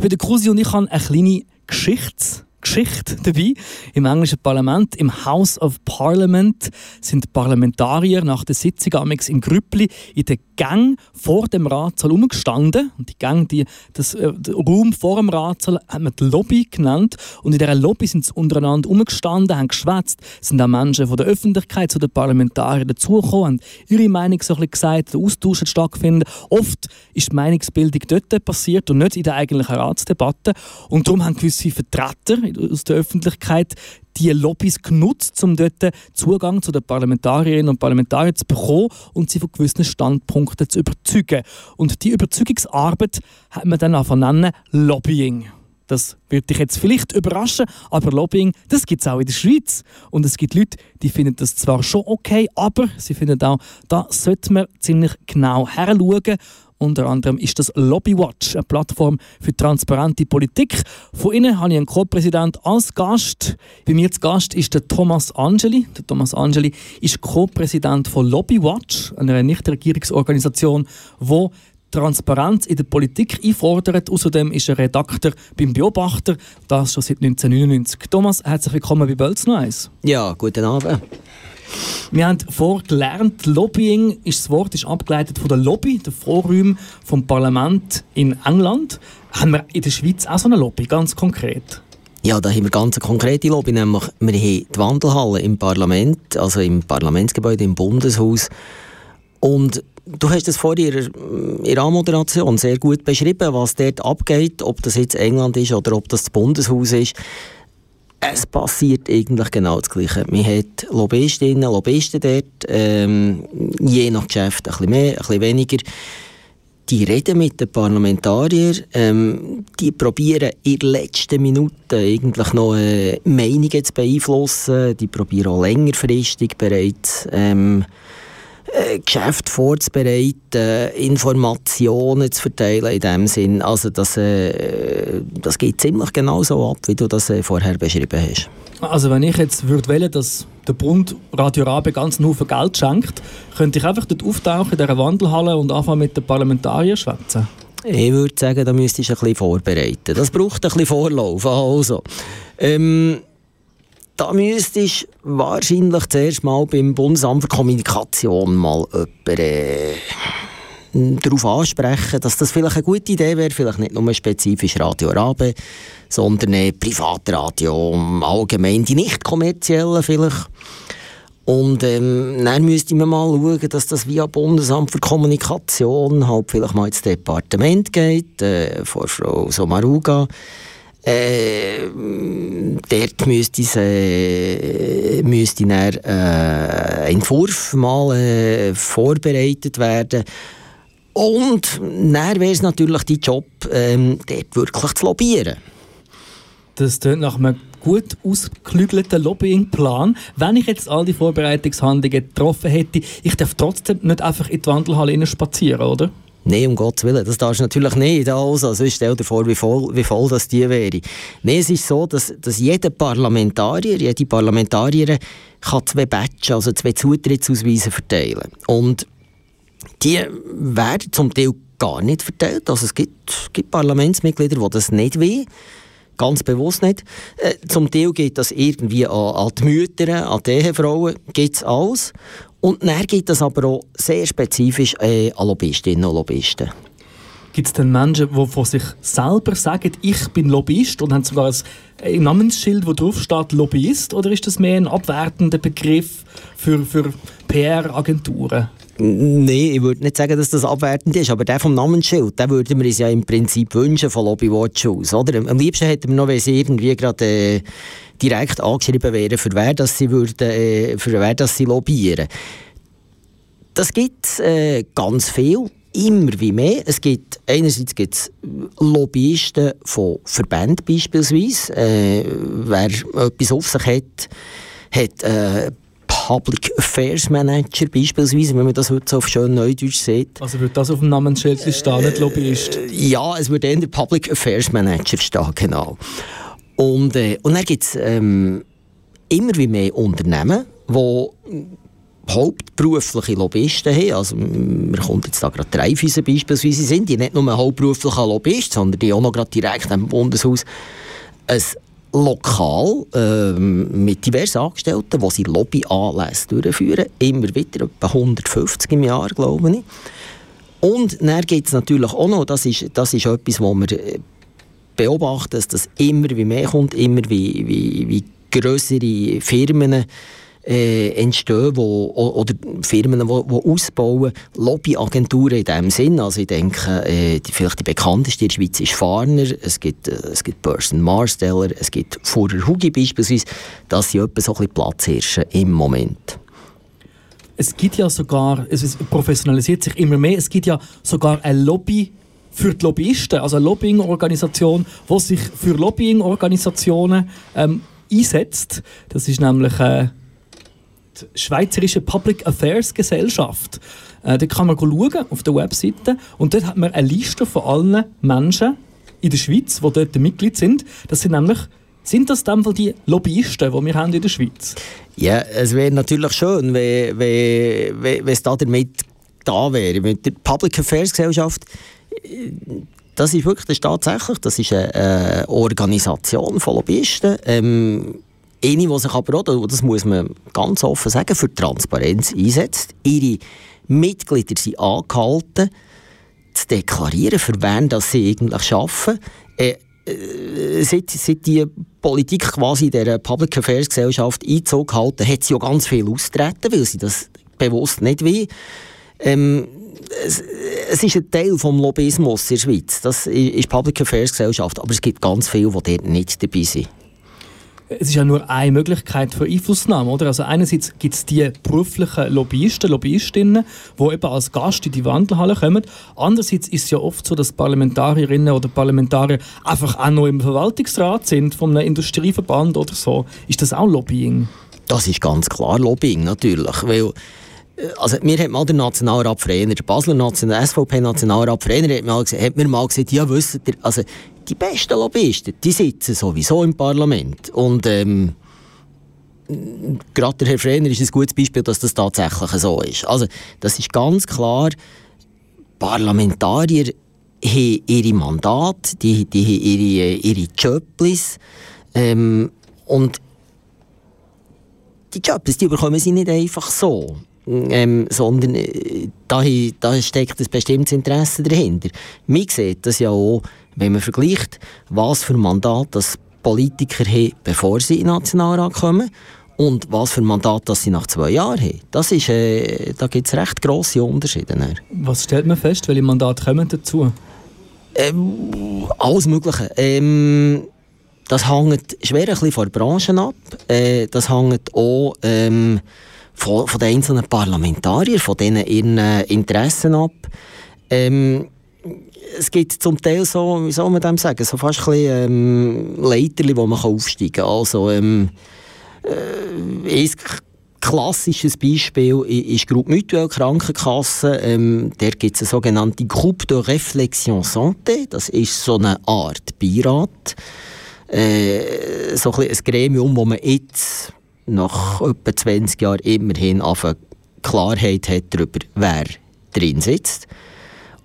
Ich bin der Krusi und ich habe eine kleine Geschichte Geschichte dabei. Im englischen Parlament, im House of Parliament, sind Parlamentarier nach der Sitzung amix in Grüppli in der Gang vor dem Ratssaal umgestanden. Und die Gang, die, das äh, Raum vor dem Ratssaal, hat man die Lobby genannt. Und in dieser Lobby sind sie untereinander umgestanden, haben geschwätzt, sind auch Menschen von der Öffentlichkeit zu den Parlamentariern dazugekommen, haben ihre Meinung so ein bisschen gesagt, der Austausch hat stattgefunden. Oft ist die Meinungsbildung dort passiert und nicht in der eigentlichen Ratsdebatte. Und darum haben gewisse Vertreter aus der Öffentlichkeit die Lobbys genutzt, um dort Zugang zu den Parlamentarierinnen und Parlamentariern zu bekommen und sie von gewissen Standpunkten zu überzeugen. Und die Überzeugungsarbeit hat man dann auch nennen Lobbying. Das wird dich jetzt vielleicht überraschen, aber Lobbying, das gibt es auch in der Schweiz. Und es gibt Leute, die finden das zwar schon okay, aber sie finden auch, da sollte man ziemlich genau heranschauen unter anderem ist das Lobbywatch, eine Plattform für transparente Politik. Von Ihnen habe ich einen Co-Präsident als Gast. Bei mir zu Gast ist der Thomas Angeli. Der Thomas Angeli ist Co-Präsident von Lobbywatch, einer Nichtregierungsorganisation, die Transparenz in der Politik einfordert. Außerdem ist er Redakteur beim Beobachter, das schon seit 1999. Thomas, herzlich willkommen bei Bölz. Ja, guten Abend. Wir haben vorgelernt, Lobbying ist das Wort ist abgeleitet von der Lobby, der Vorräume vom Parlament in England. Haben wir in der Schweiz auch so eine Lobby, ganz konkret? Ja, da haben wir ganz eine konkrete Lobby, nämlich wir haben die Wandelhalle im Parlament, also im Parlamentsgebäude im Bundeshaus. Und du hast es vorhin in der Anmoderation sehr gut beschrieben, was dort abgeht, ob das jetzt England ist oder ob das das Bundeshaus ist es passiert eigentlich genau das Gleiche. Man hat Lobbyistinnen, Lobbyisten dort, ähm, je nach Geschäft ein bisschen mehr, ein bisschen weniger. Die reden mit den Parlamentariern, ähm, die probieren in der letzten Minute eigentlich noch äh, Meinungen zu beeinflussen, die probieren auch längerfristig bereits ähm, äh, Geschäft vorzubereiten, Informationen zu verteilen in dem Sinn. Also das, äh, das geht ziemlich genau so ab, wie du das äh, vorher beschrieben hast. Also wenn ich jetzt würde wählen, dass der Bund Radio Rabe ganz einen Haufen Geld schenkt, könnte ich einfach dort auftauchen in dieser Wandelhalle und anfangen mit den Parlamentariern schwätzen? Ich würde sagen, da müsstest du ein bisschen vorbereiten. Das braucht ein bisschen Vorlauf. Also, ähm, da müsstest du wahrscheinlich zuerst mal beim Bundesamt für Kommunikation mal jemanden äh, darauf ansprechen, dass das vielleicht eine gute Idee wäre, vielleicht nicht nur spezifisch Radio Rabe, sondern äh, Privatradio, allgemein die nicht kommerziellen vielleicht. Und ähm, dann müsste man mal schauen, dass das via Bundesamt für Kommunikation halt vielleicht mal ins Departement geht, äh, vor Frau Somaruga. Äh, dort müsste, es, äh, müsste dann, äh, ein Entwurf mal äh, vorbereitet werden. Und dann wäre es natürlich dein Job, ähm, dort wirklich zu lobbyieren. Das klingt nach einem gut ausgeklügelten Lobbyingplan. Wenn ich jetzt all die Vorbereitungshandlungen getroffen hätte, ich darf trotzdem nicht einfach in die Wandelhalle spazieren, oder? Nein, um Gottes Willen, das darfst du natürlich nicht. Also, sonst stell dir vor, wie voll, wie voll das die wäre. Nein, es ist so, dass, dass jeder Parlamentarier, jede Parlamentarierin kann zwei Badges, also zwei Zutrittsausweise verteilen. Und die werden zum Teil gar nicht verteilt. Also es gibt, gibt Parlamentsmitglieder, die das nicht wollen. Ganz bewusst nicht. Äh, zum Teil geht das irgendwie an, an die Mütter, an die Ehefrauen, gibt es alles. Und dann gibt es aber auch sehr spezifisch äh, an Lobbyistinnen und Lobbyisten. Gibt es denn Menschen, die von sich selber sagen, ich bin Lobbyist und haben sogar ein Namensschild, wo drauf steht Lobbyist? Oder ist das mehr ein abwertender Begriff für, für PR-Agenturen? Nein, ich würde nicht sagen, dass das abwertend ist, aber der vom Namensschild, den würden wir uns ja im Prinzip wünschen von Lobbywatch aus. Oder? Am liebsten hätten wir noch, wenn sie irgendwie gerade äh, direkt angeschrieben wären, für wer, dass sie, würden, äh, für wer dass sie lobbyieren. Das gibt es äh, ganz viel, immer wie mehr. Es gibt, einerseits gibt es Lobbyisten von Verbänden beispielsweise. Äh, wer etwas auf sich hat, hat äh, Public Affairs Manager beispielsweise, wenn man das heute so auf schön Neudeutsch sieht. Also wird das auf dem Namensschild stehen, nicht Lobbyist? Äh, ja, es würde eher Public Affairs Manager stehen, genau. Und, äh, und dann gibt es ähm, immer wie mehr Unternehmen, die hauptberufliche Lobbyisten haben. Also, wir kommt jetzt da gerade drei Füße beispielsweise sind, die nicht nur hauptberufliche Lobbyisten, sondern die auch noch gerade direkt am Bundeshaus ein Lokal äh, mit diversen Angestellten, wo sie Lobbyanlässe durchführen, immer wieder, etwa 150 im Jahr, glaube ich. Und dann gibt es natürlich auch noch, das ist, das ist etwas, wo wir äh, beobachten, dass das immer wie mehr kommt, immer wie, wie, wie größere Firmen äh, entstehen, wo, oder Firmen, die ausbauen, Lobbyagenturen in diesem Sinn. Also ich denke, äh, die, vielleicht die bekannteste in der Schweiz ist Farner, es gibt, äh, es gibt Burson Marsteller, es gibt Fuhrer Hugi beispielsweise. Das sind etwa so ein bisschen im Moment. Es gibt ja sogar, es professionalisiert sich immer mehr, es gibt ja sogar ein Lobby für die Lobbyisten, also eine Lobbying-Organisation, die sich für Lobbying-Organisationen ähm, einsetzt. Das ist nämlich äh, die Schweizerische Public Affairs Gesellschaft. Äh, da kann man schauen auf der Webseite und dort hat man eine Liste von allen Menschen in der Schweiz, die dort Mitglied sind. Das sind nämlich sind das dann die Lobbyisten, die wir haben in der Schweiz? Ja, es wäre natürlich schön, wenn, wenn, es da damit da wäre. Mit der Public Affairs Gesellschaft, das ist wirklich das ist tatsächlich, das ist eine, Organisation von Lobbyisten. Ähm, eine, die sich aber auch, das muss man ganz offen sagen, für Transparenz einsetzt. Ihre Mitglieder sind angehalten, zu deklarieren, für wen das sie eigentlich arbeiten. Äh, äh, seit, seit die Politik quasi in der Public Affairs Gesellschaft Einzug halten, hat sie ja ganz viel austreten, weil sie das bewusst nicht will. Ähm, es, es, ist ein Teil des Lobbyismus in der Schweiz. Das ist Public Affairs Gesellschaft, aber es gibt ganz viele, die dort nicht dabei sind es ist ja nur eine Möglichkeit für Einflussnahme, oder? Also einerseits gibt es die beruflichen Lobbyisten, Lobbyistinnen, die eben als Gast in die Wandelhalle kommen. Andererseits ist es ja oft so, dass Parlamentarierinnen oder Parlamentarier einfach auch noch im Verwaltungsrat sind von einem Industrieverband oder so. Ist das auch Lobbying? Das ist ganz klar Lobbying, natürlich, weil äh, also mir hat mal der Nationalrat Frener, der Basler National, SVP-Nationalrat Frener hat, mal, hat mir mal gesagt, ja, wisst ihr, also die besten Lobbyisten, die sitzen sowieso im Parlament. Und ähm, gerade der Herr Frener ist ein gutes Beispiel, dass das tatsächlich so ist. Also, das ist ganz klar, Parlamentarier haben ihre Mandate, die, die haben ihre, ihre Jobs. Ähm, und die Jobs, die bekommen sie nicht einfach so. Ähm, sondern äh, da, da steckt ein bestimmtes Interesse dahinter. Man sieht das ja auch wenn man vergleicht, was für ein Mandat das Politiker haben, bevor sie in den Nationalrat kommen und was für ein Mandat das sie nach zwei Jahren haben, das ist, äh, da gibt es recht grosse Unterschiede. Was stellt man fest? Welche Mandate kommen dazu? Ähm, alles Mögliche. Ähm, das hängt schwer ein bisschen von der Branche ab. Äh, das hängt auch ähm, von, von, den einzelnen Parlamentariern, von denen ihren äh, Interessen ab. Ähm, es gibt zum Teil so, wie soll man dem sagen, so fast ein bisschen ähm, Leiterli, wo man aufsteigen kann. Also, ähm, äh, ein klassisches Beispiel ist Groupe Mutuelle Krankenkasse. Ähm, der gibt es eine sogenannte Groupe de Réflexion Santé. Das ist so eine Art Beirat. Äh, so ein, ein Gremium, wo man jetzt nach etwa 20 Jahren immerhin Klarheit hat darüber, wer drin sitzt.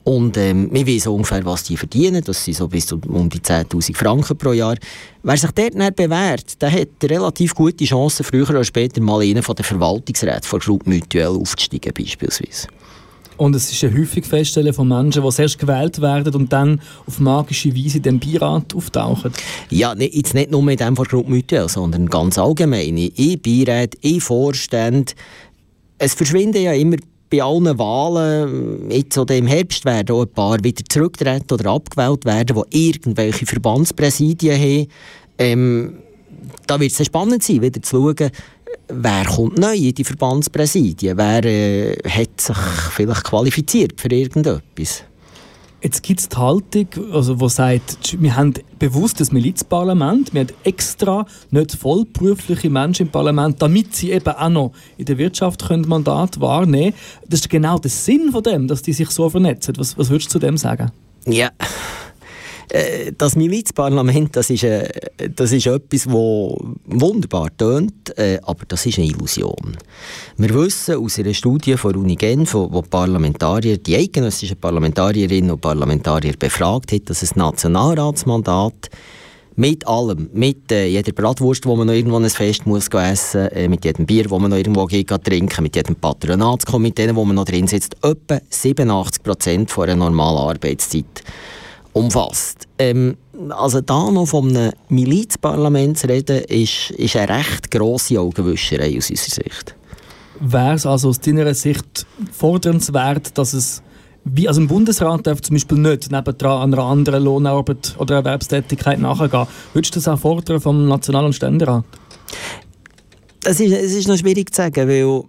Und ähm, wir wissen ungefähr, was die verdienen. Das sind so bis um die 10'000 Franken pro Jahr. Wer sich dort nicht bewährt, der hat relativ gute Chancen, früher oder später mal in von den Verwaltungsräten von Groupe Mutuelle aufzusteigen beispielsweise. Und es ist ein häufig Feststellen von Menschen, die zuerst gewählt werden und dann auf magische Weise in dem Beirat auftauchen. Ja, jetzt nicht nur in dem von Mutuelle, sondern ganz allgemein. In Beirat, in Vorstand. Es verschwinden ja immer bei allen Wahlen, jetzt oder im Herbst, werden auch ein paar wieder zurücktreten oder abgewählt werden, die irgendwelche Verbandspräsidien haben. Ähm, da wird es spannend sein, wieder zu schauen, wer kommt neu in die Verbandspräsidien, wer äh, hat sich vielleicht qualifiziert für irgendetwas. Jetzt gibt es die Haltung, also, die sagt, wir haben bewusst das Milizparlament, wir haben extra nicht vollberufliche Menschen im Parlament, damit sie eben auch noch in der Wirtschaft können Mandat wahrnehmen können. Das ist genau der Sinn von dem, dass die sich so vernetzen. Was, was würdest du zu dem sagen? Ja, das Milizparlament, das ist, äh, das ist etwas, das wunderbar tönt, äh, aber das ist eine Illusion. Wir wissen aus einer Studie von Uni Genf, wo Parlamentarier, die eidgenössischen Parlamentarierinnen und Parlamentarier befragt hat, dass ein Nationalratsmandat mit allem, mit äh, jeder Bratwurst, wo man noch irgendwo ein Fest muss essen äh, mit jedem Bier, wo man noch irgendwo geht, trinken mit jedem Patronatskomitee, wo man noch drin sitzt, etwa 87 Prozent von einer normalen Arbeitszeit umfasst. Ähm, also da noch von einem Milizparlament zu reden, ist, ist eine recht grosse Augenwischerei aus unserer Sicht. Wäre es also aus deiner Sicht fordernswert, dass es wie, also im Bundesrat darf zum Beispiel nicht nebendran einer anderen Lohnarbeit oder Erwerbstätigkeit nachgehen. Würdest du das auch fordern vom National- und Ständerat? Es ist, es ist noch schwierig zu sagen, weil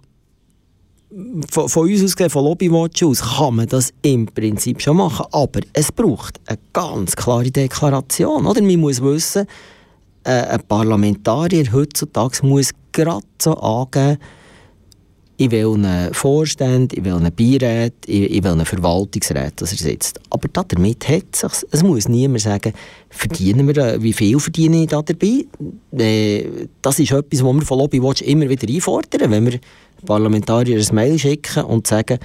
von, von uns aus, von Lobbywatch aus, kann man das im Prinzip schon machen. Aber es braucht eine ganz klare Deklaration. Oder? Man muss wissen, äh, ein Parlamentarier heutzutage muss gerade so angeben, in welchen Vorstand, in welchen Beirat, in, in welchen Verwaltungsrat er sitzt. Aber damit hat es sich, es muss niemand sagen, verdienen wir, äh, wie viel verdiene ich da dabei? Äh, das ist etwas, was wir von Lobbywatch immer wieder einfordern, wenn wir Parlamentarier ein Mail schicken und sagen,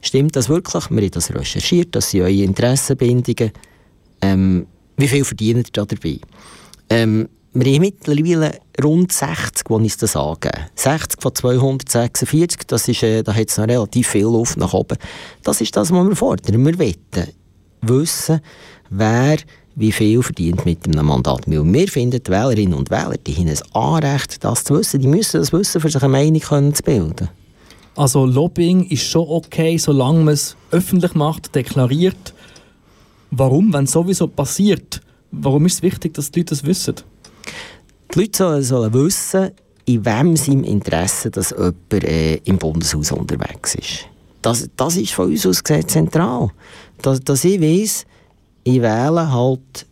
stimmt das wirklich? Wir haben das recherchiert, das sind eure Interessenbindungen. Ähm, wie viel verdienen ihr da dabei? Ähm, wir haben mittlerweile rund 60, die uns das angeben. 60 von 246, das ist, äh, da hat es noch relativ viel Luft nach oben. Das ist das, was wir fordern. Wir wollen wissen, wer wie viel verdient mit einem Mandat. Weil wir finden, die Wählerinnen und Wähler die haben ein Anrecht, das zu wissen. Die müssen das wissen, um sich eine Meinung zu bilden. Also Lobbying ist schon okay, solange man es öffentlich macht, deklariert. Warum, wenn es sowieso passiert? Warum ist es wichtig, dass die Leute das wissen? Die Leute sollen, sollen wissen, in wem seinem Interesse dass jemand äh, im Bundeshaus unterwegs ist. Das, das ist von uns aus gesehen zentral. Dass, dass ich weiss, ich wähle halt,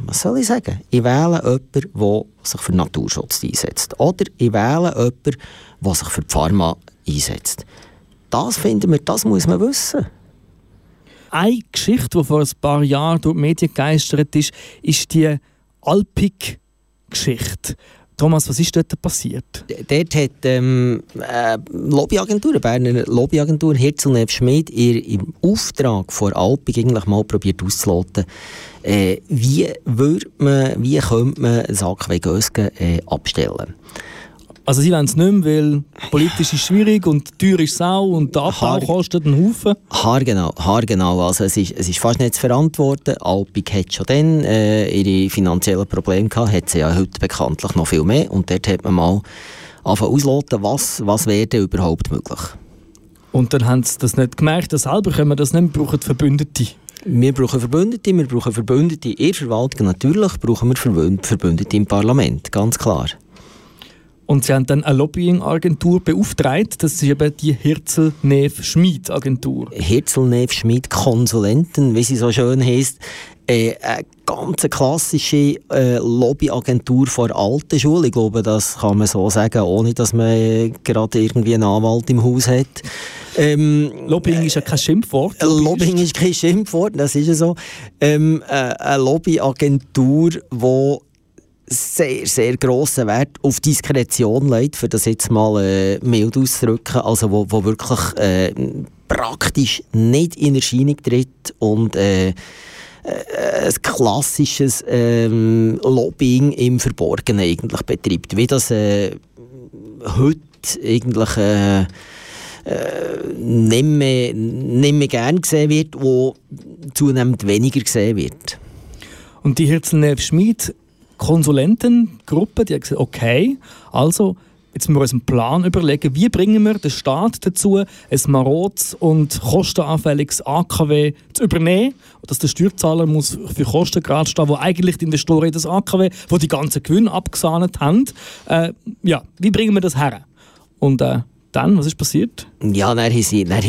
was soll ich sagen? Ich wähle jemanden, der sich für Naturschutz einsetzt. Oder ich wähle jemanden, der sich für die Pharma einsetzt. Das finden wir, das muss man wissen. Eine Geschichte, die vor ein paar Jahren durch die Medien gegeistert ist, ist die Alpik Geschichte. Thomas, was ist dort passiert? Dort hat ähm, eine Lobbyagentur, eine Berner Lobbyagentur, Herzl Schmid, ihr im Auftrag vor Alpig eigentlich mal probiert auszuloten, äh, wie, man, wie könnte man einen Sack Gösgen äh, abstellen. Also sie wollen es nicht mehr, weil politisch ist schwierig und teuer ist Sau und der Abbau Haar, kostet einen Haufen. Haargenau, haargenau. Also es ist, es ist fast nicht zu verantworten. Alpig hat schon dann äh, ihre finanziellen Probleme gehabt, hat sie ja heute bekanntlich noch viel mehr. Und dort hat man mal angefangen ausloten, was, was wäre überhaupt möglich. Und dann haben sie das nicht gemerkt, dass selber können wir das nicht, wir brauchen Verbündete. Wir brauchen Verbündete, wir brauchen Verbündete in der Verwaltung, natürlich brauchen wir Verbündete im Parlament, ganz klar. Und sie haben dann eine Lobbying-Agentur beauftragt. Das ist eben die Hirzel-Neff-Schmid-Agentur. Hirzel-Neff-Schmid-Konsulenten, wie sie so schön heisst. Äh, eine ganz klassische äh, Lobbyagentur vor alten Schule. Ich glaube, das kann man so sagen, ohne dass man gerade irgendwie einen Anwalt im Haus hat. Ähm, Lobbying ist ja kein Schimpfwort. Äh, Lobbying ist kein Schimpfwort, das ist ja so. Ähm, äh, eine Lobbyagentur, die sehr, sehr grossen Wert auf Diskretion legt, für das jetzt mal äh, mild auszudrücken, also wo, wo wirklich äh, praktisch nicht in Erscheinung tritt und äh, äh ein klassisches ähm, Lobbying im Verborgenen eigentlich betreibt, wie das äh, heute eigentlich äh, äh, nicht, mehr, nicht mehr gern gesehen wird, wo zunehmend weniger gesehen wird. Und die Hirzel Schmid Konsulentengruppe, die hat gesagt, okay, also jetzt müssen wir uns einen Plan überlegen, wie bringen wir den Staat dazu, ein marodes und kostenanfälliges AKW zu übernehmen, dass der Steuerzahler muss für Kosten gerade stehen, wo eigentlich die Investoren in das AKW, wo die ganzen Gewinne abgesahnet haben, äh, ja, wie bringen wir das her? Und äh, dann, was ist passiert? Ja, dann haben sie, dann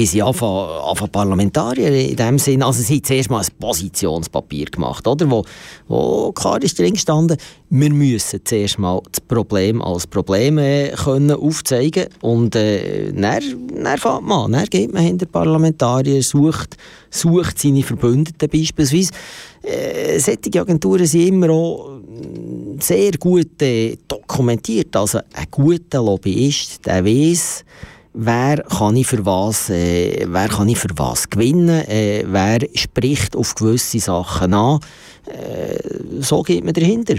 Parlamentarier in dem Sinn. Also sie haben zuerst mal ein Positionspapier gemacht, oder? Wo, wo klar ist drin gestanden, wir müssen zuerst mal das Problem als Problem äh, können aufzeigen und äh, dann, dann fängt man Dann geht man hinter Parlamentarier, sucht, sucht seine Verbündeten beispielsweise. Äh, solche Agenturen sind immer auch sehr gut äh, dokumentiert. Also ein guter Lobbyist, der weiß, wer kann ich für was, äh, wer kann ich für was gewinnen, äh, wer spricht auf gewisse Sachen an. Äh, so geht man dahinter.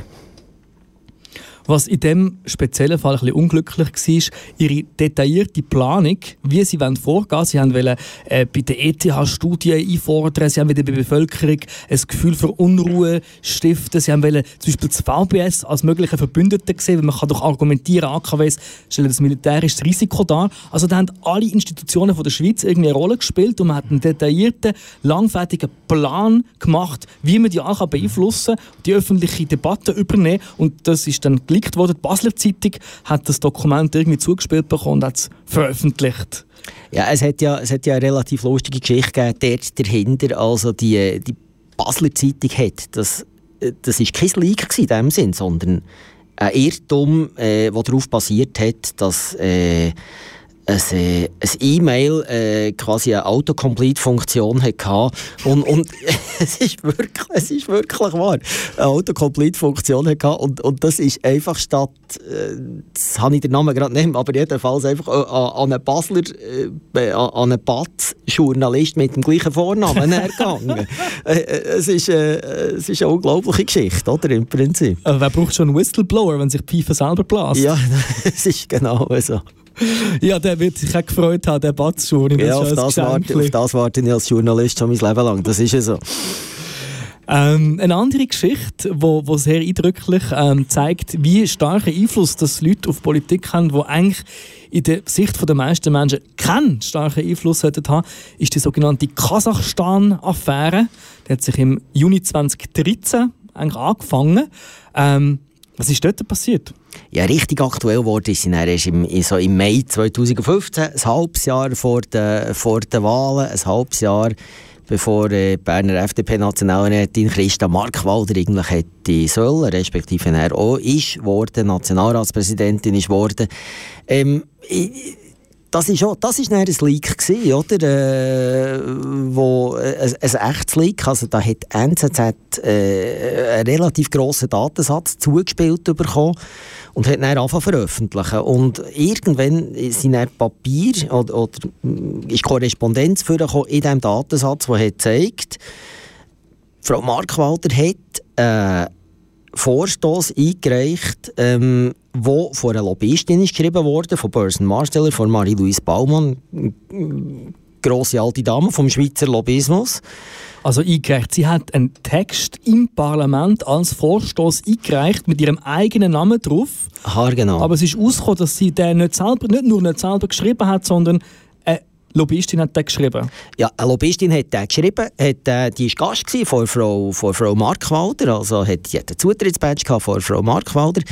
Was in diesem speziellen Fall ein bisschen unglücklich war, ihre detaillierte Planung, wie sie vorgehen wollen. Sie wollten äh, bei der ETH-Studie einfordern, sie wollten bei der Bevölkerung ein Gefühl für Unruhe stiften, sie wollten zum Beispiel das VBS als mögliche Verbündete sehen, weil man kann doch argumentieren, AKWs stellen das militärische Risiko dar. Also da haben alle Institutionen von der Schweiz irgendwie eine Rolle gespielt und man hat einen detaillierten, langfertigen Plan gemacht, wie man die alle beeinflussen die öffentliche Debatte übernehmen und das ist dann geleakt worden. Die Basler Zeitung hat das Dokument irgendwie zugespielt bekommen und hat es veröffentlicht. Ja, es hat ja, es hat ja eine relativ lustige Geschichte gegeben, dort dahinter. Also die, die Basler Zeitung hat, das, das ist kein Leak in dem Sinn, sondern ein Irrtum, äh, der darauf basiert hat, dass äh, ein äh, E-Mail äh, quasi eine Autocomplete-Funktion hatte. Und, und es, ist wirklich, es ist wirklich wahr. Eine Autocomplete-Funktion hatte. Und, und das ist einfach statt, äh, das habe ich den Namen gerade nicht, aber jedenfalls einfach äh, an einen Basler, äh, an einen Batz-Journalist mit dem gleichen Vornamen ergangen. Äh, es, ist, es ist eine unglaubliche Geschichte, oder? Im Prinzip. Wer braucht schon einen Whistleblower, wenn sich die Pfeife selber bläst? Ja, es ist genau so. Ja, der wird sich auch gefreut haben, der Batzschuh. Ja, auf das, warte, auf das warte ich als Journalist schon mein Leben lang. Das ist ja so. Ähm, eine andere Geschichte, wo, wo sehr eindrücklich ähm, zeigt, wie starken Einfluss das Leute auf Politik haben, wo eigentlich in der Sicht der meisten Menschen keinen starken Einfluss haben, ist die sogenannte Kasachstan-Affäre. Die hat sich im Juni 2013 eigentlich angefangen. Ähm, was ist dort passiert? Ja, richtig aktuell geworden ist sie erst im, so im Mai 2015, ein halbes Jahr vor den, vor den Wahlen, ein halbes Jahr bevor äh, Berner FDP-Nationalrätin Christa Markwalder eigentlich hätte sollen, respektive er auch ist worden, Nationalratspräsidentin ist worden. Ähm, ich, das ist auch, das ist ein Leak gewesen, oder? Äh, wo, äh, ein, ein echtes Leak, also da hat NZZ äh, einen relativ grossen Datensatz zugespielt bekommen und hat dann angefangen veröffentlichen. Und irgendwann sind dann Papier oder, oder ist Korrespondenz vorgekommen in diesem Datensatz, der hat gezeigt, Frau Markwalder hat äh, Vorstoß eingereicht, ähm, wo von einer Lobbyistin ist geschrieben wurde, von Burson Marsteller, von Marie-Louise Baumann, grosse alte Dame vom Schweizer Lobbyismus. Also eingereicht. Sie hat einen Text im Parlament als Vorstoß eingereicht mit ihrem eigenen Namen drauf. Aha, genau. Aber es ist ausgekommen, dass sie den nicht, selber, nicht nur nicht selber geschrieben hat, sondern Lobbyistin hat den geschrieben? Ja, eine Lobbyistin hat den geschrieben. Hat, äh, die war Gast von Frau, von Frau Markwalder. Also hat, die hat einen Zutrittsbadge von Frau Markwalder.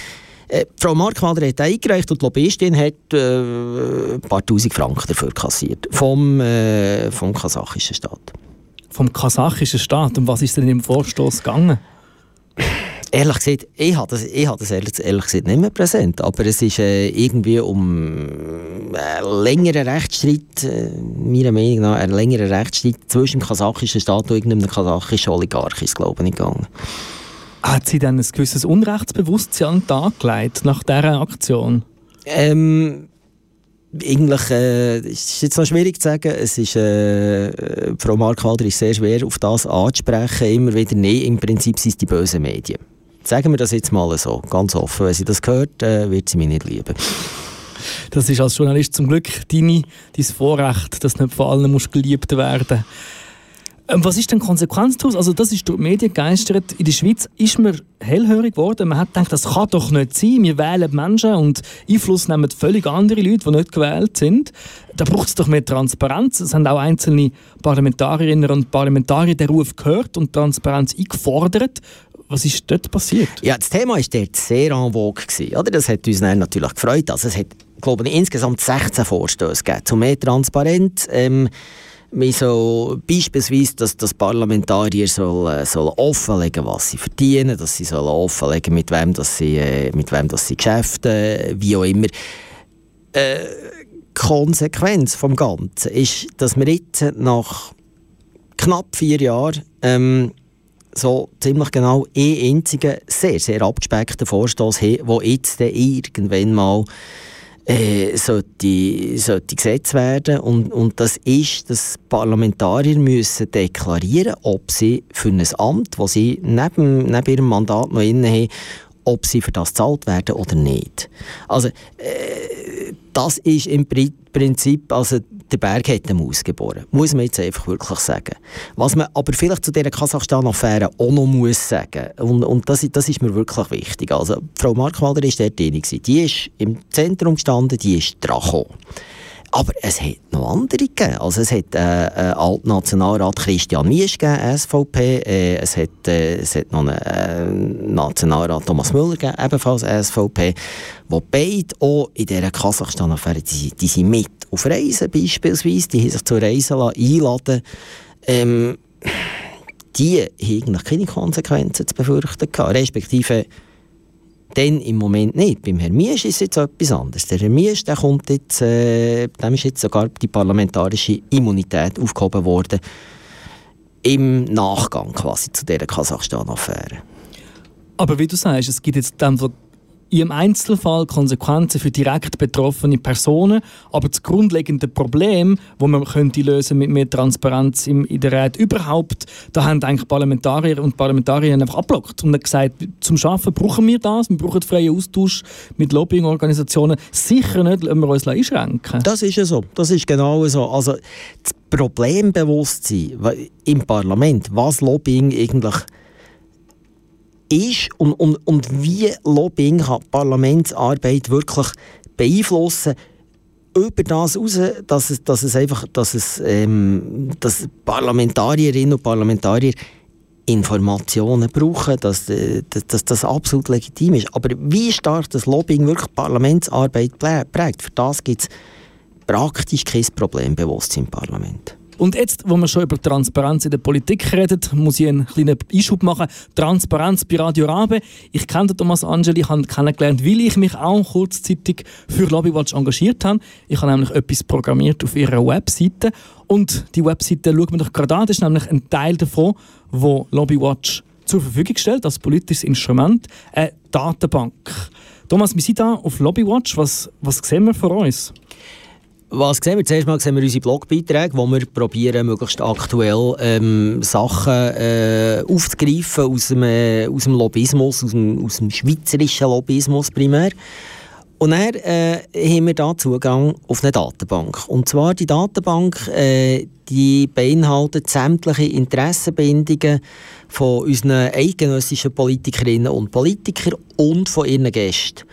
Äh, Frau Markwalder hat eingereicht und die Lobbyistin hat äh, ein paar tausend Franken dafür kassiert. Vom, äh, vom kasachischen Staat. Vom kasachischen Staat? Um was ist denn im Vorstoß gegangen? Ehrlich gesagt, ich habe das, ich habe das ehrlich, ehrlich gesagt nicht mehr präsent. Aber es ist äh, irgendwie um einen längeren Rechtsstreit, äh, meiner Meinung nach, einen längeren Rechtsstreit zwischen dem kasachischen Staat und irgendeinem kasachischen Oligarch ist, glaube ich, gegangen. Hat sie dann ein gewisses Unrechtsbewusstsein an den Tag gelegt nach dieser Aktion? Ähm, eigentlich äh, ist jetzt noch schwierig zu sagen. Es ist, äh, Frau Markwalder ist sehr schwer, auf das anzusprechen. Immer wieder, nein, im Prinzip sind es die bösen Medien. Sagen wir das jetzt mal so, ganz offen. Wenn sie das hört, äh, wird sie mich nicht lieben. Das ist als Journalist zum Glück deine, dein Vorrecht, dass nicht von allen musst geliebt werden ähm, was ist denn Konsequenz daraus? Also das ist durch die Medien geistert. In der Schweiz ist man hellhörig geworden. Man hat gedacht, das kann doch nicht sein. Wir wählen Menschen und Einfluss nehmen völlig andere Leute, die nicht gewählt sind. Da braucht es doch mehr Transparenz. Es haben auch einzelne Parlamentarierinnen und Parlamentarier den Ruf gehört und Transparenz eingefordert. Was ist dort passiert? Ja, das Thema war dort sehr en vogue. Oder? Das hat uns natürlich gefreut. Also es hat, glaube ich, insgesamt 16 Vorstöße gegeben zu mehr Transparenz. Ähm, so beispielsweise, dass das Parlamentarier soll, äh, soll offenlegen, was sie verdienen, dass sie sollen offenlegen, mit wem, dass sie, äh, mit wem, dass sie geschäften, wie auch immer. Äh, Konsequenz vom Ganzen ist, dass wir jetzt nach knapp vier Jahren ähm, so ziemlich genau einen einzigen, sehr, sehr abgespeckten Vorstoß haben, der jetzt irgendwann mal äh, sollte, sollte gesetzt werden. Und, und das ist, dass Parlamentarier müssen deklarieren ob sie für ein Amt, das sie neben, neben ihrem Mandat noch inne haben, ob sie für das gezahlt werden oder nicht. Also, äh, das ist im Prinzip, also der Berg hat eine Maus geboren. Muss man jetzt einfach wirklich sagen. Was man aber vielleicht zu dieser Kasachstan-Affäre auch noch muss sagen, und, und das, das ist mir wirklich wichtig. Also, Frau Markwalder war dort drin. Die ist im Zentrum gestanden, die ist dran aber es hat noch andere gegeben. Also es hat äh, äh, Altnationalrat Christian Miesch gegeben, SVP. Äh, es, hat, äh, es hat noch einen äh, Nationalrat Thomas Müller gegeben, ebenfalls SVP. Wo beide auch in dieser Kasachstan-Affäre, die, die sind mit auf Reisen beispielsweise, die haben sich zu Reisen einladen ähm, die haben eigentlich keine Konsequenzen zu befürchten gehabt, respektive dann im Moment nicht. Beim Herrn Miesch ist es jetzt etwas anderes. Der Herr Miesch, der kommt jetzt, äh, dem ist jetzt sogar die parlamentarische Immunität aufgehoben worden. Im Nachgang quasi zu dieser Kasachstan-Affäre. Aber wie du sagst, es gibt jetzt dann im Einzelfall Konsequenzen für direkt betroffene Personen, aber das grundlegende Problem, das man könnte lösen mit mehr Transparenz in der Rat überhaupt, da haben eigentlich Parlamentarier und Parlamentarierinnen einfach abblockt und gesagt, zum Schaffen brauchen wir das, wir brauchen freien Austausch mit Lobbyingorganisationen, sicher nicht, lassen wir uns einschränken. Das ist ja so, das ist genau so. Also das Problembewusstsein im Parlament, was Lobbying eigentlich ist und, und, und wie Lobbying kann Parlamentsarbeit wirklich beeinflussen über das heraus, dass es, dass es einfach, dass es, ähm, dass Parlamentarierinnen und Parlamentarier Informationen brauchen, dass, äh, dass, dass, das absolut legitim ist. Aber wie stark das Lobbying wirklich Parlamentsarbeit prägt, für das gibt es praktisch kein Problembewusstsein im Parlament. Und jetzt, wo wir schon über Transparenz in der Politik reden, muss ich einen kleinen Einschub machen. Transparenz bei Radio Rabe. Ich kenne Thomas Angeli, habe kennengelernt, weil ich mich auch kurzzeitig für Lobbywatch engagiert habe. Ich habe nämlich etwas programmiert auf ihrer Webseite. Und die Webseite schaut man doch gerade an. Das ist nämlich ein Teil davon, wo Lobbywatch zur Verfügung stellt, als politisches Instrument, eine Datenbank. Thomas, wir sind hier auf Lobbywatch. Was, was sehen wir vor uns? Was sehen wir? Zuerst mal sehen wir unsere Blogbeiträge, wo wir probieren, möglichst aktuell ähm, Sachen äh, aufzugreifen aus dem, äh, aus dem Lobbyismus, aus dem, aus dem schweizerischen Lobbyismus primär. Und dann äh, haben wir da Zugang auf eine Datenbank. Und zwar die Datenbank, äh, die beinhaltet sämtliche Interessenbindungen von unseren eidgenössischen Politikerinnen und Politikern und von ihren Gästen.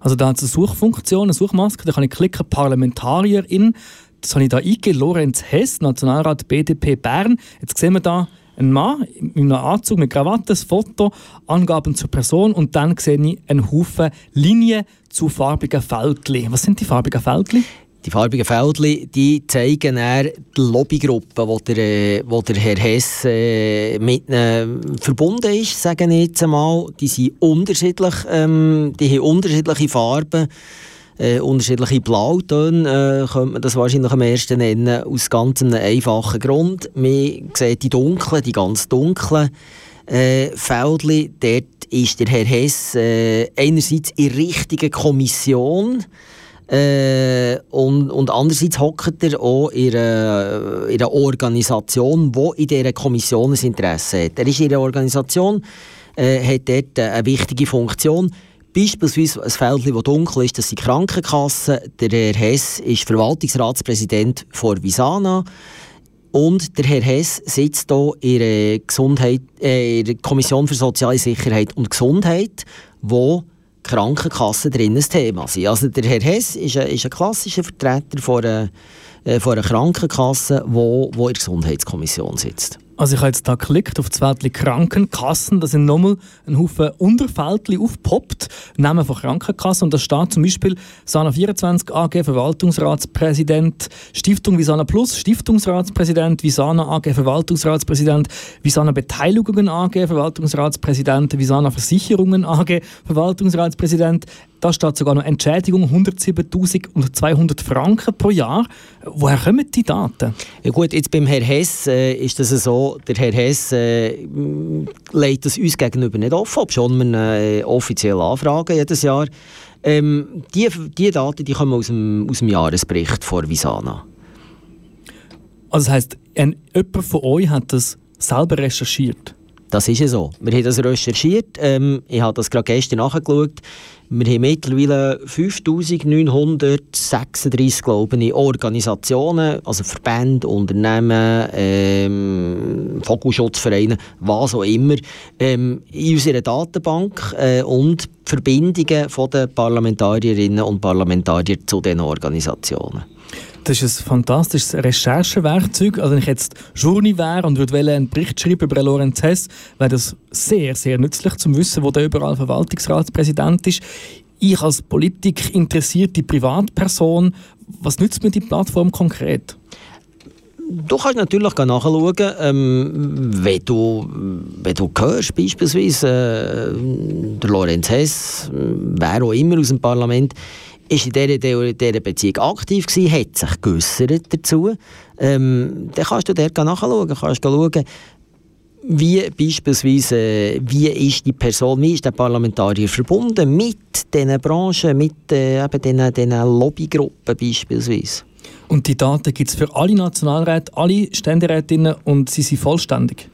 Also da hat es eine Suchfunktion, eine Suchmaske, da kann ich klicken Parlamentarierin. Das habe ich da eingegeben, Lorenz Hess, Nationalrat BDP Bern. Jetzt sehen wir da einen Mann in einem Anzug mit Krawatte, ein Foto, Angaben zur Person und dann sehe ich einen Haufen Linien zu farbigen Feldchen. Was sind die farbigen Feldchen? Die farbigen Feldchen die zeigen eher die Lobbygruppe, wo der, äh, der Herr Hess äh, mit ihnen verbunden ist, sagen ich jetzt einmal. Die sind unterschiedlich, ähm, die haben unterschiedliche Farben. Äh, unterschiedliche Blautöne äh, könnte man das wahrscheinlich am ersten nennen, aus ganz einem einfachen Grund. Man sieht die dunklen, die ganz dunklen äh, Feldchen, dort ist der Herr Hess äh, einerseits in der richtigen Kommission, äh, und, und andererseits hockt er auch in einer, in einer Organisation, die in dieser Kommission ein Interesse hat. Er ist in einer Organisation, äh, hat dort eine wichtige Funktion. Beispielsweise ein Feld, das dunkel ist, das sind Krankenkassen. Der Herr Hess ist Verwaltungsratspräsident von Visana. Und der Herr Hess sitzt hier in der, Gesundheit, äh, in der Kommission für Soziale Sicherheit und Gesundheit, wo Krankenkassen drin ein Thema sind. Also der Herr Hess ist ein, ist ein klassischer Vertreter von einer, äh, von einer Krankenkasse, wo in der Gesundheitskommission sitzt. Also ich habe jetzt da geklickt auf zwei Krankenkassen, da sind nochmal ein Haufen Unterfeldchen aufgepoppt, Namen von Krankenkassen. Und da steht zum Beispiel Sana 24 AG Verwaltungsratspräsident, Stiftung Visana Plus Stiftungsratspräsident, Visana AG Verwaltungsratspräsident, Visana Beteiligungen AG Verwaltungsratspräsident, Visana Versicherungen AG Verwaltungsratspräsident, da steht sogar noch Entschädigung 107.200 Franken pro Jahr. Woher kommen die Daten? Ja gut, jetzt beim Herrn Hess äh, ist das so, der Herr Hess äh, legt das uns gegenüber nicht offen, ob schon wir eine äh, offizielle Anfrage jedes Jahr. Ähm, die, die Daten die kommen aus dem, aus dem Jahresbericht von Visana. Also das heisst, ein, jemand von euch hat das selber recherchiert? Das ist ja so. Wir haben das recherchiert. Ähm, ich habe das gerade gestern nachgeschaut. Wir haben mittlerweile 5936 glaube ich, Organisationen, also Verbände, Unternehmen, ähm, Vogelschutzvereine, was auch immer, ähm, in unserer Datenbank äh, und Verbindungen den Parlamentarierinnen und Parlamentarier zu diesen Organisationen. Das ist ein fantastisches Recherchewerkzeug. Also wenn ich jetzt Journey wäre und würde einen Bericht schreiben über Lorenz Hess, wäre das sehr, sehr nützlich zum Wissen, wo der überall Verwaltungsratspräsident ist. Ich als Politik interessierte Privatperson, was nützt mir die Plattform konkret? Du kannst natürlich nachschauen, ähm, wenn, du, wenn du hörst, beispielsweise äh, der Lorenz Hess, wer auch immer aus dem Parlament, ist in dieser, dieser Beziehung aktiv gewesen, hat sich geäussert dazu. Ähm, dann kannst du dort nachschauen, kannst schauen, wie beispielsweise, wie ist die Person, wie ist der Parlamentarier verbunden mit diesen Branchen, mit äh, eben diesen, diesen Lobbygruppen beispielsweise. Und die Daten gibt es für alle Nationalräte, alle Ständerätinnen und sie sind vollständig?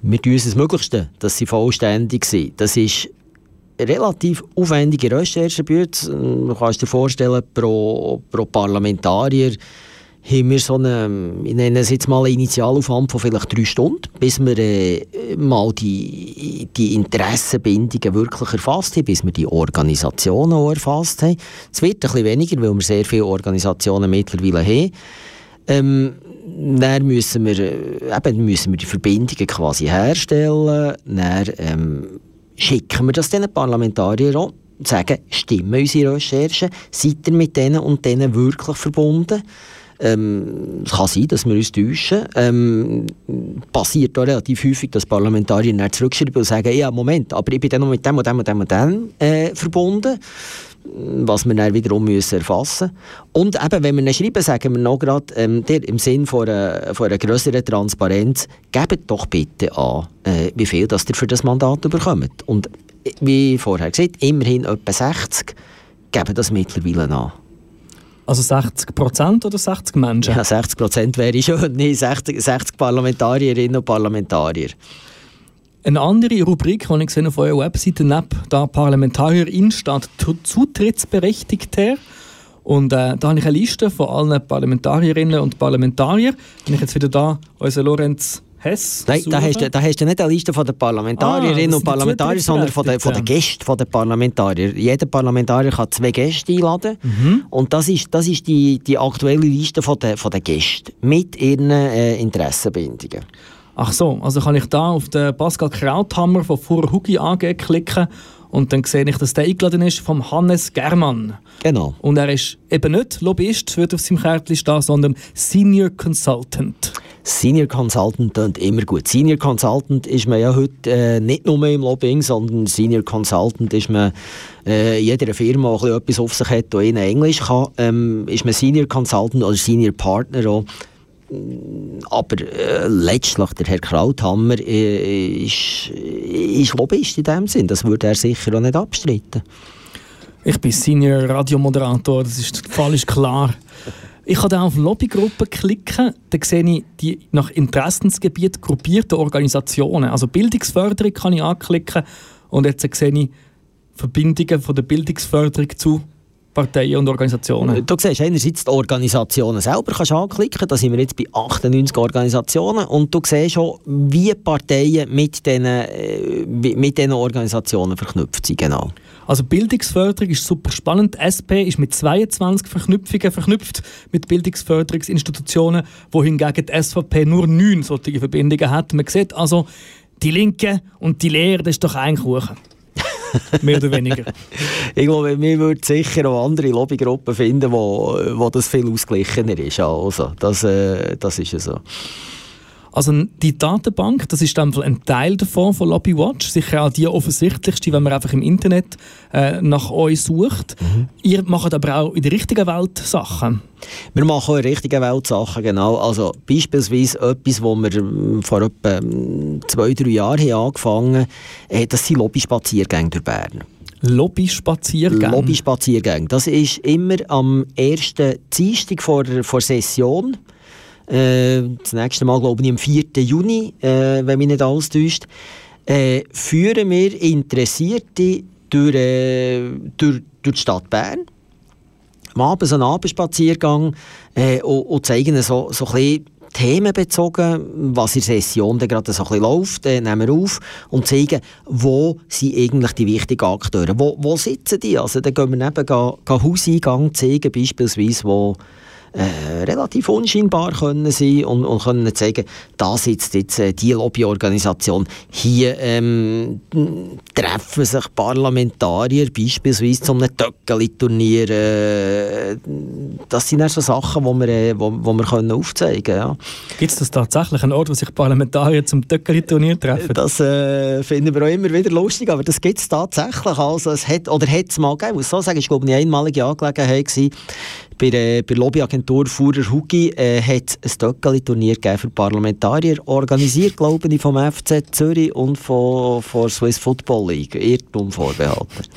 Wir tun das Möglichste, dass sie vollständig sind. Das ist relativ aufwendige Recherche Du kannst dir vorstellen, pro, pro Parlamentarier haben wir so eine, ich nenne es jetzt mal einen Initialaufwand von vielleicht drei Stunden, bis wir äh, mal die, die Interessenbindungen wirklich erfasst haben, bis wir die Organisationen auch erfasst haben. Es wird ein bisschen weniger, weil wir sehr viele Organisationen mittlerweile haben. Ähm, dann müssen wir, äh, eben müssen wir die Verbindungen quasi herstellen. Dann, ähm, schicken wir das den Parlamentariern auch und sagen, stimmen unsere Recherchen, seid ihr mit denen und denen wirklich verbunden? Ähm, es kann sein, dass wir uns täuschen. Ähm, passiert auch relativ häufig, dass Parlamentarier dann zurückschreiben und sagen, ja, Moment, aber ich bin dann noch mit dem und dem und dem und dem äh, verbunden was wir dann wiederum müssen erfassen müssen. Und eben, wenn wir dann schreiben, sagen wir noch gerade, ähm, im Sinn von einer, von einer grösseren Transparenz, gebt doch bitte an, äh, wie viel das ihr für das Mandat bekommt. Und wie vorher gesagt, immerhin etwa 60 geben das mittlerweile an. Also 60 Prozent oder 60 Menschen? Ja, 60 Prozent wäre schon, nicht 60, 60 Parlamentarierinnen und Parlamentarier. Eine andere Rubrik, die ich gesehen auf eurer Webseite, neben der Parlamentarierin steht Zutrittsberechtigter. Und äh, da habe ich eine Liste von allen Parlamentarierinnen und Parlamentariern. Wenn ich jetzt wieder da unseren Lorenz Hess Nein, da hast, du, da hast du nicht eine Liste von den Parlamentarierinnen ah, und Parlamentariern, sondern von den, von den Gästen der Parlamentarier. Jeder Parlamentarier kann zwei Gäste einladen. Mhm. Und das ist, das ist die, die aktuelle Liste von den, von den Gästen mit ihren äh, Interessenbindungen. Ach so, also kann ich da auf den Pascal Krauthammer von Furhugi AG klicken und dann sehe ich, dass der eingeladen ist vom Hannes Germann. Genau. Und er ist eben nicht Lobbyist, wird auf seinem Kärtchen stehen, sondern Senior Consultant. Senior Consultant klingt immer gut. Senior Consultant ist man ja heute äh, nicht nur im Lobbying, sondern Senior Consultant ist man äh, jeder Firma, die etwas auf sich hat, die in Englisch kann, ähm, ist man Senior Consultant oder Senior Partner auch aber äh, letztlich, der Herr Krauthammer äh, ist, ist Lobbyist in dem Sinn. Das würde er sicher auch nicht abstreiten. Ich bin Senior Radiomoderator, das ist, der Fall ist klar. Ich kann dann auf Lobbygruppen klicken, dann sehe ich die nach Interessensgebiet gruppierten Organisationen. Also Bildungsförderung kann ich anklicken und jetzt sehe ich Verbindungen von der Bildungsförderung zu Parteien und Organisationen? Du siehst einerseits die Organisationen selber kannst anklicken, da sind wir jetzt bei 98 Organisationen und du siehst schon, wie Parteien mit diesen, äh, mit diesen Organisationen verknüpft sind. Genau. Also Bildungsförderung ist super spannend. SP ist mit 22 Verknüpfungen verknüpft mit Bildungsförderungsinstitutionen, wohingegen die SVP nur neun solche Verbindungen hat. Man sieht also, die Linke und die Lehre, das ist doch ein Kuchen. Mehr oder weniger. ich glaube, wir würden sicher auch andere Lobbygruppen finden, wo, wo das viel ausgeglichener ist. Also, das, äh, das ist so. Also die Datenbank, das ist dann ein Teil davon von Lobbywatch, sicher auch die offensichtlichste, wenn man einfach im Internet äh, nach euch sucht. Mhm. Ihr macht aber auch in der richtigen Welt Sachen. Wir machen auch in der richtigen Welt Sachen, genau. Also beispielsweise etwas, wo wir ähm, vor etwa ähm, zwei, drei Jahren angefangen haben, äh, das sind Lobby-Spaziergänge durch Bern. Lobby-Spaziergänge? Lobby-Spaziergänge. Das ist immer am ersten Dienstag vor der Session. Äh, das nächste Mal, glaube ich, am 4. Juni, äh, wenn mich nicht alles täuscht, äh, führen wir Interessierte durch, äh, durch, durch die Stadt Bern. Am Abend so einen Abendspaziergang äh, und, und zeigen so, so ein bisschen themenbezogen, was in der Session gerade so ein bisschen läuft, äh, nehmen wir auf und zeigen, wo sind eigentlich die wichtigen Akteure, wo, wo sitzen die, also dann gehen wir eben gehen, gehen Hauseingang zeigen, beispielsweise, wo äh, relativ unscheinbar können sein und, und können zeigen, da sitzt jetzt äh, die Lobbyorganisation. Hier ähm, treffen sich Parlamentarier beispielsweise zu einem Töckeli-Turnier. Äh, das sind so Sachen, die wir, äh, wo, wo wir können aufzeigen können. Ja. Gibt es das tatsächlich, einen Ort, wo sich Parlamentarier zum Töckeli-Turnier treffen? Das äh, finden wir auch immer wieder lustig, aber das gibt es tatsächlich. Also, es hat, oder hat es mal gegeben, ich muss so sagen, es war eine einmalige Angelegenheit gewesen, bei der, bei der Lobbyagentur Fuhrer Hugi äh, hat ein Töckeli-Turnier für Parlamentarier, organisiert, glaube ich, vom FC Zürich und von, von Swiss Football League. Irrtum vorbehalten.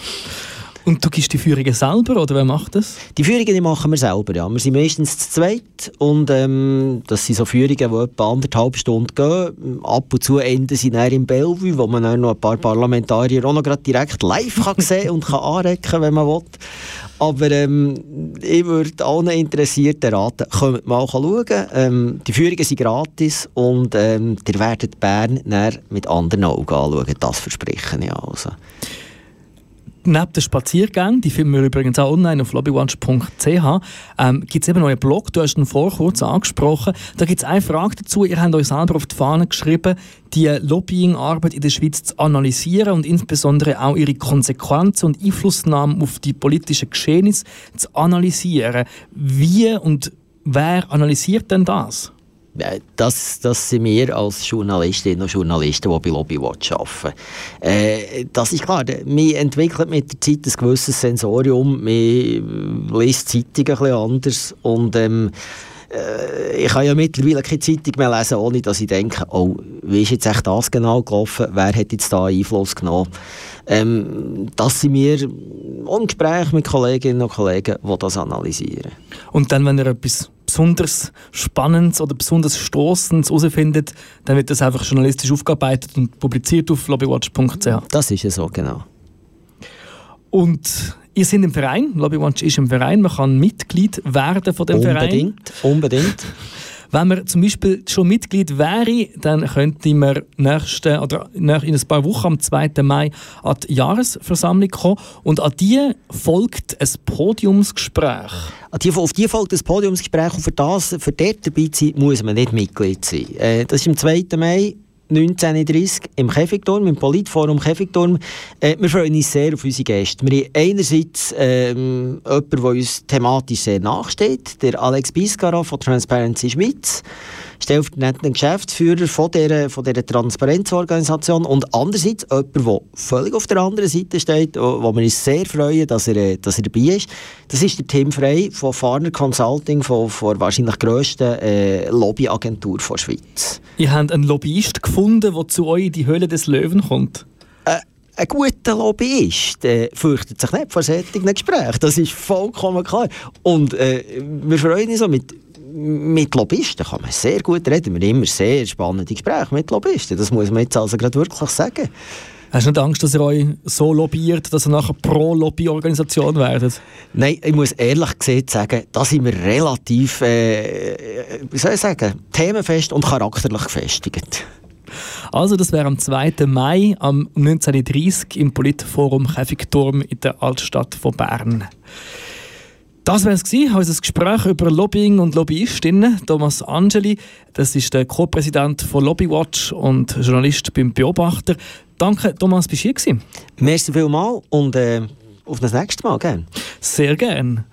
Und du gibst die Führungen selber, oder wer macht das? Die Führungen die machen wir selber, ja. Wir sind meistens zu zweit und ähm, das sind so Führungen, die etwa anderthalb Stunden gehen. Ab und zu enden sie dann im Bellevue, wo man dann noch ein paar Parlamentarier auch noch direkt live kann sehen und kann anrecken, wenn man will. Aber ähm, ich würde allen Interessierten raten, kommt mal schauen. Ähm, die Führungen sind gratis und ähm, ihr werdet Bern mit anderen Augen anschauen. Das verspreche ich also neben den Spaziergängen, die finden wir übrigens auch online auf lobbywatch.ch, ähm, gibt es eben noch einen Blog, du hast ihn vor kurz angesprochen. Da gibt es eine Frage dazu, ihr habt euch selber auf die Fahne geschrieben, die Lobbyingarbeit in der Schweiz zu analysieren und insbesondere auch ihre Konsequenzen und Einflussnahmen auf die politischen Geschehnisse zu analysieren. Wie und wer analysiert denn das? Das, das sind wir als Journalistinnen und Journalisten, die bei Lobbywatch arbeiten. Äh, das ist klar, wir entwickeln mit der Zeit ein gewisses Sensorium, man liest Zeitungen ein bisschen anders und ähm, äh, ich kann ja mittlerweile keine Zeitung mehr lesen, ohne dass ich denke, oh, wie ist jetzt echt das genau gelaufen, wer hat jetzt da Einfluss genommen. Ähm, das sind wir im Gespräch mit Kolleginnen und Kollegen, die das analysieren. Und dann, wenn ihr etwas besonders Spannendes oder besonders Stoßendes herausfindet, dann wird das einfach journalistisch aufgearbeitet und publiziert auf lobbywatch.ch. Das ist es so, genau. Und ihr seid im Verein, Lobbywatch ist im Verein, man kann Mitglied werden von dem unbedingt, Verein. Unbedingt, unbedingt. Wenn man zum Beispiel schon Mitglied wäre, dann könnte man nächste, oder in ein paar Wochen am 2. Mai an die Jahresversammlung kommen und an die folgt ein Podiumsgespräch. Auf die folgt ein Podiumsgespräch und für das, für dort dabei zu sein, muss man nicht Mitglied sein. Äh, das ist am 2. Mai 1930 im Käfigturm, im Politforum Käfigturm. Äh, wir freuen uns sehr auf unsere Gäste. Wir haben einerseits ähm, jemanden, der uns thematisch sehr nachsteht, der Alex Biscara von Transparency Schweiz stellvertretender Geschäftsführer von dieser, von dieser Transparenzorganisation und andererseits jemand, der völlig auf der anderen Seite steht, wo, wo wir uns sehr freuen, dass er, dass er dabei ist. Das ist der Tim Frey von Farner Consulting, von, von der wahrscheinlich grössten äh, Lobbyagentur der Schweiz. Ihr habt einen Lobbyist gefunden, der zu euch in die Höhle des Löwen kommt? Äh, ein guter Lobbyist äh, fürchtet sich nicht vor solchen Gesprächen. Das ist vollkommen klar. Und äh, wir freuen uns so mit mit Lobbyisten kann man sehr gut reden. Wir haben immer sehr spannende Gespräche mit Lobbyisten. Das muss man jetzt also gerade wirklich sagen. Hast du nicht Angst, dass ihr euch so lobbyiert, dass ihr nachher Pro-Lobby-Organisation werdet? Nein, ich muss ehrlich gesagt sagen, da sind wir relativ, äh, wie soll ich sagen, themenfest und charakterlich gefestigt. Also, das wäre am 2. Mai um 19.30 Uhr im Politforum Käfigturm in der Altstadt von Bern. Das wäre es gewesen, unser Gespräch über Lobbying und Lobbyistinnen. Thomas Angeli, das ist der Co-Präsident von Lobbywatch und Journalist beim Beobachter. Danke, Thomas, bist du hier gewesen. Merci vielmals und äh, auf das nächste Mal, gell? Sehr gerne.